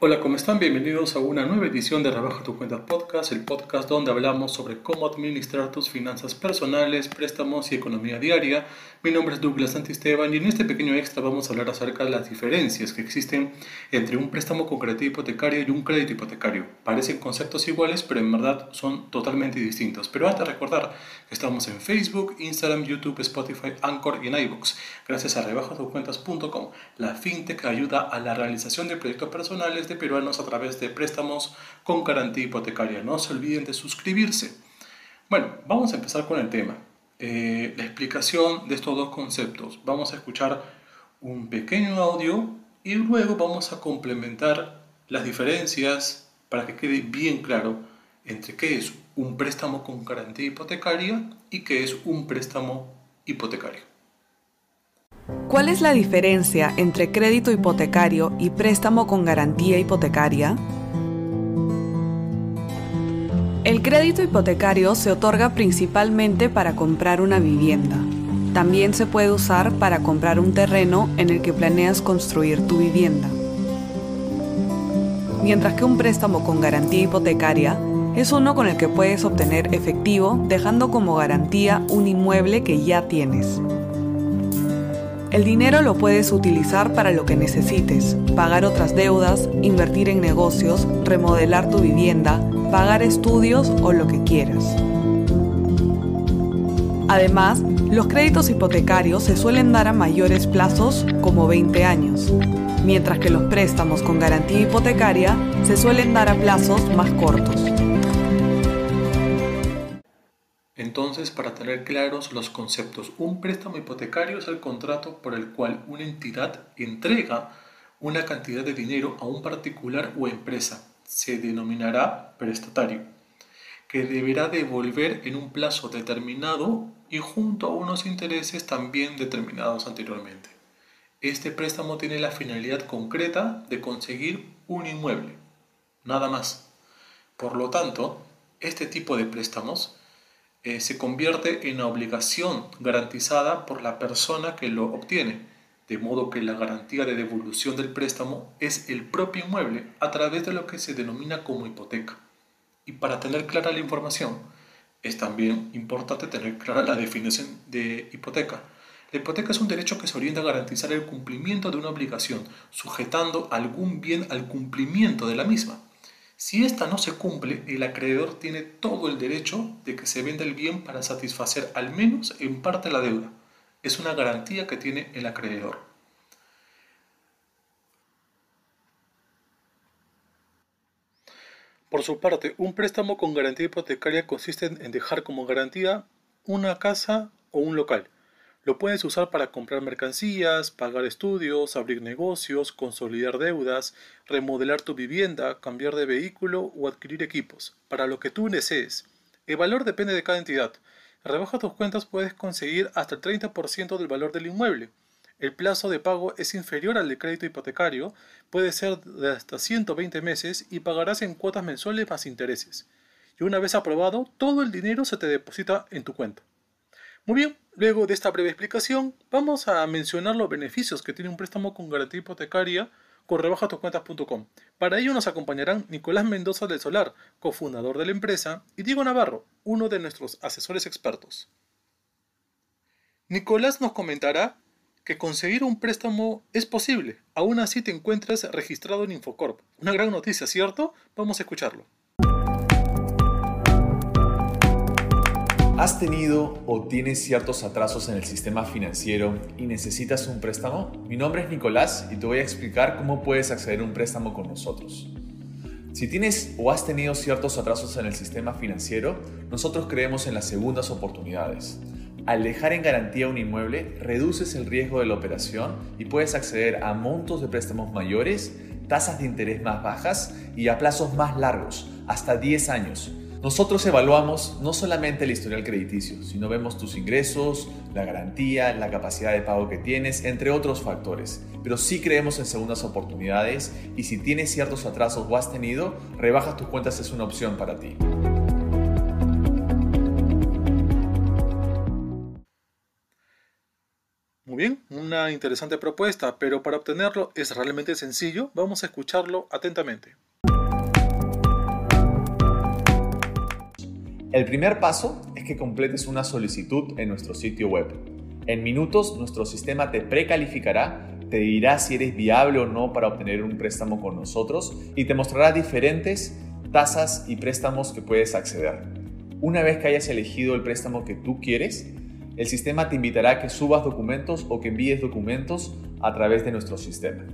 Hola, ¿cómo están? Bienvenidos a una nueva edición de Rebaja tu cuenta podcast, el podcast donde hablamos sobre cómo administrar tus finanzas personales, préstamos y economía diaria. Mi nombre es Douglas Santisteban y en este pequeño extra vamos a hablar acerca de las diferencias que existen entre un préstamo con garantía hipotecaria y un crédito hipotecario. Parecen conceptos iguales, pero en verdad son totalmente distintos. Pero antes de recordar que estamos en Facebook, Instagram, YouTube, Spotify, Anchor y en. Gracias a rebajatucuentas.com, la fintech ayuda a la realización de proyectos personales de peruanos a través de préstamos con garantía hipotecaria. No se olviden de suscribirse. Bueno, vamos a empezar con el tema. Eh, la explicación de estos dos conceptos. Vamos a escuchar un pequeño audio y luego vamos a complementar las diferencias para que quede bien claro entre qué es un préstamo con garantía hipotecaria y qué es un préstamo hipotecario. ¿Cuál es la diferencia entre crédito hipotecario y préstamo con garantía hipotecaria? El crédito hipotecario se otorga principalmente para comprar una vivienda. También se puede usar para comprar un terreno en el que planeas construir tu vivienda. Mientras que un préstamo con garantía hipotecaria es uno con el que puedes obtener efectivo dejando como garantía un inmueble que ya tienes. El dinero lo puedes utilizar para lo que necesites, pagar otras deudas, invertir en negocios, remodelar tu vivienda, pagar estudios o lo que quieras. Además, los créditos hipotecarios se suelen dar a mayores plazos, como 20 años, mientras que los préstamos con garantía hipotecaria se suelen dar a plazos más cortos. Entonces, para tener claros los conceptos, un préstamo hipotecario es el contrato por el cual una entidad entrega una cantidad de dinero a un particular o empresa. Se denominará prestatario, que deberá devolver en un plazo determinado y junto a unos intereses también determinados anteriormente. Este préstamo tiene la finalidad concreta de conseguir un inmueble, nada más. Por lo tanto, este tipo de préstamos eh, se convierte en una obligación garantizada por la persona que lo obtiene, de modo que la garantía de devolución del préstamo es el propio inmueble a través de lo que se denomina como hipoteca. Y para tener clara la información, es también importante tener clara la definición de hipoteca. La hipoteca es un derecho que se orienta a garantizar el cumplimiento de una obligación, sujetando algún bien al cumplimiento de la misma. Si esta no se cumple, el acreedor tiene todo el derecho de que se venda el bien para satisfacer al menos en parte la deuda. Es una garantía que tiene el acreedor. Por su parte, un préstamo con garantía hipotecaria consiste en dejar como garantía una casa o un local lo puedes usar para comprar mercancías, pagar estudios, abrir negocios, consolidar deudas, remodelar tu vivienda, cambiar de vehículo o adquirir equipos, para lo que tú desees. El valor depende de cada entidad. En rebaja tus cuentas puedes conseguir hasta el 30% del valor del inmueble. El plazo de pago es inferior al de crédito hipotecario, puede ser de hasta 120 meses y pagarás en cuotas mensuales más intereses. Y una vez aprobado, todo el dinero se te deposita en tu cuenta. Muy bien, luego de esta breve explicación, vamos a mencionar los beneficios que tiene un préstamo con garantía hipotecaria con rebajatucuentas.com. Para ello nos acompañarán Nicolás Mendoza del Solar, cofundador de la empresa, y Diego Navarro, uno de nuestros asesores expertos. Nicolás nos comentará que conseguir un préstamo es posible, aún así te encuentras registrado en Infocorp. Una gran noticia, ¿cierto? Vamos a escucharlo. ¿Has tenido o tienes ciertos atrasos en el sistema financiero y necesitas un préstamo? Mi nombre es Nicolás y te voy a explicar cómo puedes acceder a un préstamo con nosotros. Si tienes o has tenido ciertos atrasos en el sistema financiero, nosotros creemos en las segundas oportunidades. Al dejar en garantía un inmueble, reduces el riesgo de la operación y puedes acceder a montos de préstamos mayores, tasas de interés más bajas y a plazos más largos, hasta 10 años nosotros evaluamos no solamente el historial crediticio, sino vemos tus ingresos, la garantía, la capacidad de pago que tienes, entre otros factores. Pero sí creemos en segundas oportunidades y si tienes ciertos atrasos o has tenido, rebajas tus cuentas es una opción para ti. Muy Muy bien, una interesante propuesta, pero para obtenerlo es realmente sencillo. Vamos a escucharlo atentamente. El primer paso es que completes una solicitud en nuestro sitio web. En minutos nuestro sistema te precalificará, te dirá si eres viable o no para obtener un préstamo con nosotros y te mostrará diferentes tasas y préstamos que puedes acceder. Una vez que hayas elegido el préstamo que tú quieres, el sistema te invitará a que subas documentos o que envíes documentos a través de nuestro sistema.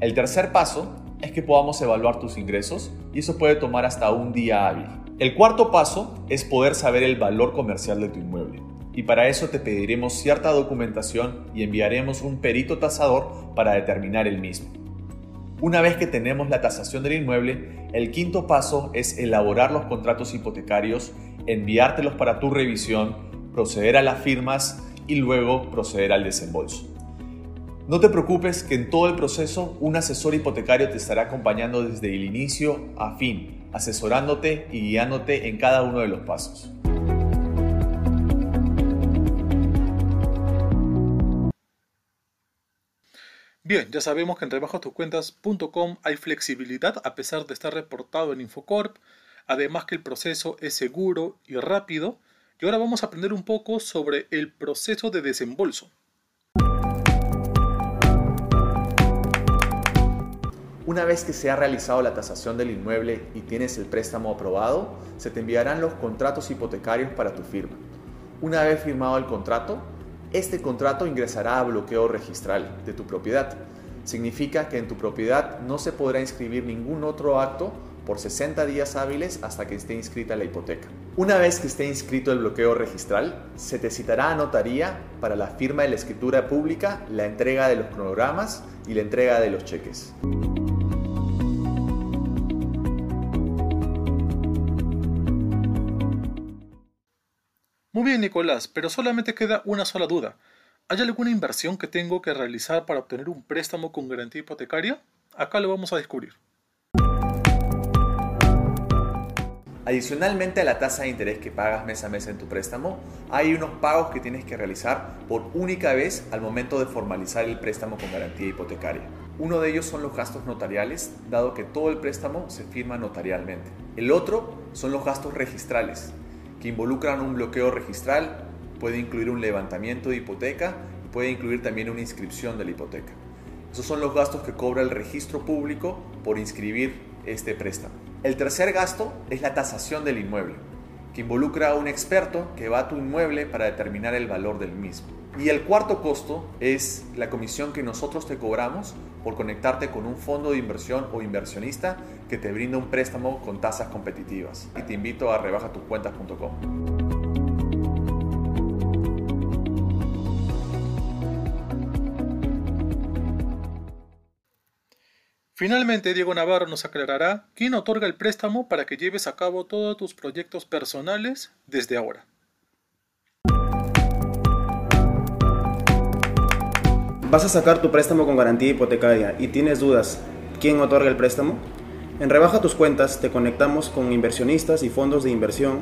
El tercer paso es que podamos evaluar tus ingresos y eso puede tomar hasta un día hábil. El cuarto paso es poder saber el valor comercial de tu inmueble y para eso te pediremos cierta documentación y enviaremos un perito tasador para determinar el mismo. Una vez que tenemos la tasación del inmueble, el quinto paso es elaborar los contratos hipotecarios, enviártelos para tu revisión, proceder a las firmas y luego proceder al desembolso. No te preocupes que en todo el proceso un asesor hipotecario te estará acompañando desde el inicio a fin, asesorándote y guiándote en cada uno de los pasos. Bien, ya sabemos que en rebajastuscuentas.com hay flexibilidad a pesar de estar reportado en Infocorp, además que el proceso es seguro y rápido. Y ahora vamos a aprender un poco sobre el proceso de desembolso. Una vez que se ha realizado la tasación del inmueble y tienes el préstamo aprobado, se te enviarán los contratos hipotecarios para tu firma. Una vez firmado el contrato, este contrato ingresará a bloqueo registral de tu propiedad. Significa que en tu propiedad no se podrá inscribir ningún otro acto por 60 días hábiles hasta que esté inscrita la hipoteca. Una vez que esté inscrito el bloqueo registral, se te citará a notaría para la firma de la escritura pública, la entrega de los cronogramas y la entrega de los cheques. Muy bien, Nicolás, pero solamente queda una sola duda. ¿Hay alguna inversión que tengo que realizar para obtener un préstamo con garantía hipotecaria? Acá lo vamos a descubrir. Adicionalmente a la tasa de interés que pagas mes a mes en tu préstamo, hay unos pagos que tienes que realizar por única vez al momento de formalizar el préstamo con garantía hipotecaria. Uno de ellos son los gastos notariales, dado que todo el préstamo se firma notarialmente. El otro son los gastos registrales, que involucran un bloqueo registral, puede incluir un levantamiento de hipoteca y puede incluir también una inscripción de la hipoteca. Esos son los gastos que cobra el registro público por inscribir este préstamo. El tercer gasto es la tasación del inmueble, que involucra a un experto que va a tu inmueble para determinar el valor del mismo. Y el cuarto costo es la comisión que nosotros te cobramos por conectarte con un fondo de inversión o inversionista que te brinda un préstamo con tasas competitivas. Y te invito a rebajatucuentas.com. Finalmente, Diego Navarro nos aclarará quién otorga el préstamo para que lleves a cabo todos tus proyectos personales desde ahora. ¿Vas a sacar tu préstamo con garantía hipotecaria y tienes dudas quién otorga el préstamo? En Rebaja tus cuentas te conectamos con inversionistas y fondos de inversión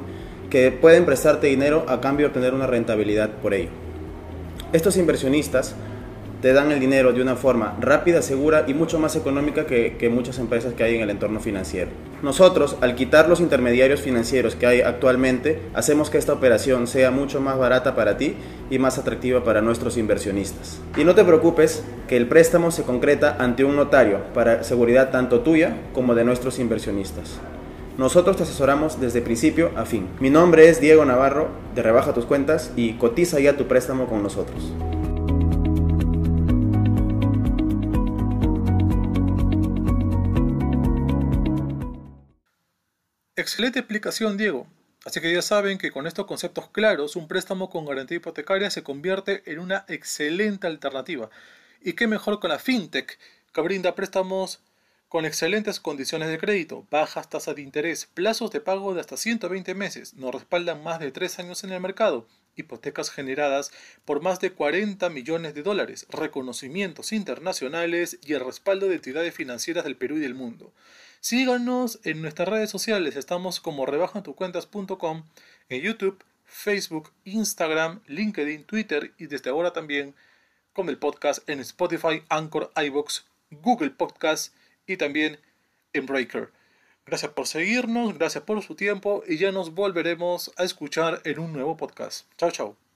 que pueden prestarte dinero a cambio de obtener una rentabilidad por ello. Estos inversionistas te dan el dinero de una forma rápida, segura y mucho más económica que, muchas empresas que hay en el entorno financiero. Nosotros, al quitar los intermediarios financieros que hay actualmente, hacemos que esta operación sea mucho más barata para ti y más atractiva para nuestros inversionistas. Y no te preocupes que el préstamo se concreta ante un notario para seguridad tanto tuya como de nuestros inversionistas. Nosotros te asesoramos desde principio a fin. Mi nombre es Diego Navarro de Rebaja tus cuentas y cotiza ya tu préstamo con nosotros. Excelente explicación, Diego. Así que ya saben que con estos conceptos claros, un préstamo con garantía hipotecaria se convierte en una excelente alternativa. Y qué mejor con la FinTech, que brinda préstamos con excelentes condiciones de crédito, bajas tasas de interés, plazos de pago de hasta 120 meses, nos respaldan más de 3 años en el mercado, hipotecas generadas por más de 40 millones de dólares, reconocimientos internacionales y el respaldo de entidades financieras del Perú y del mundo. Síganos en nuestras redes sociales, estamos como rebajantucuentas.com en YouTube, Facebook, Instagram, LinkedIn, Twitter y desde ahora también con el podcast en Spotify, Anchor, iBox, Google Podcast y también en Breaker. Gracias por seguirnos, gracias por su tiempo y ya nos volveremos a escuchar en un nuevo podcast. Chao, chao.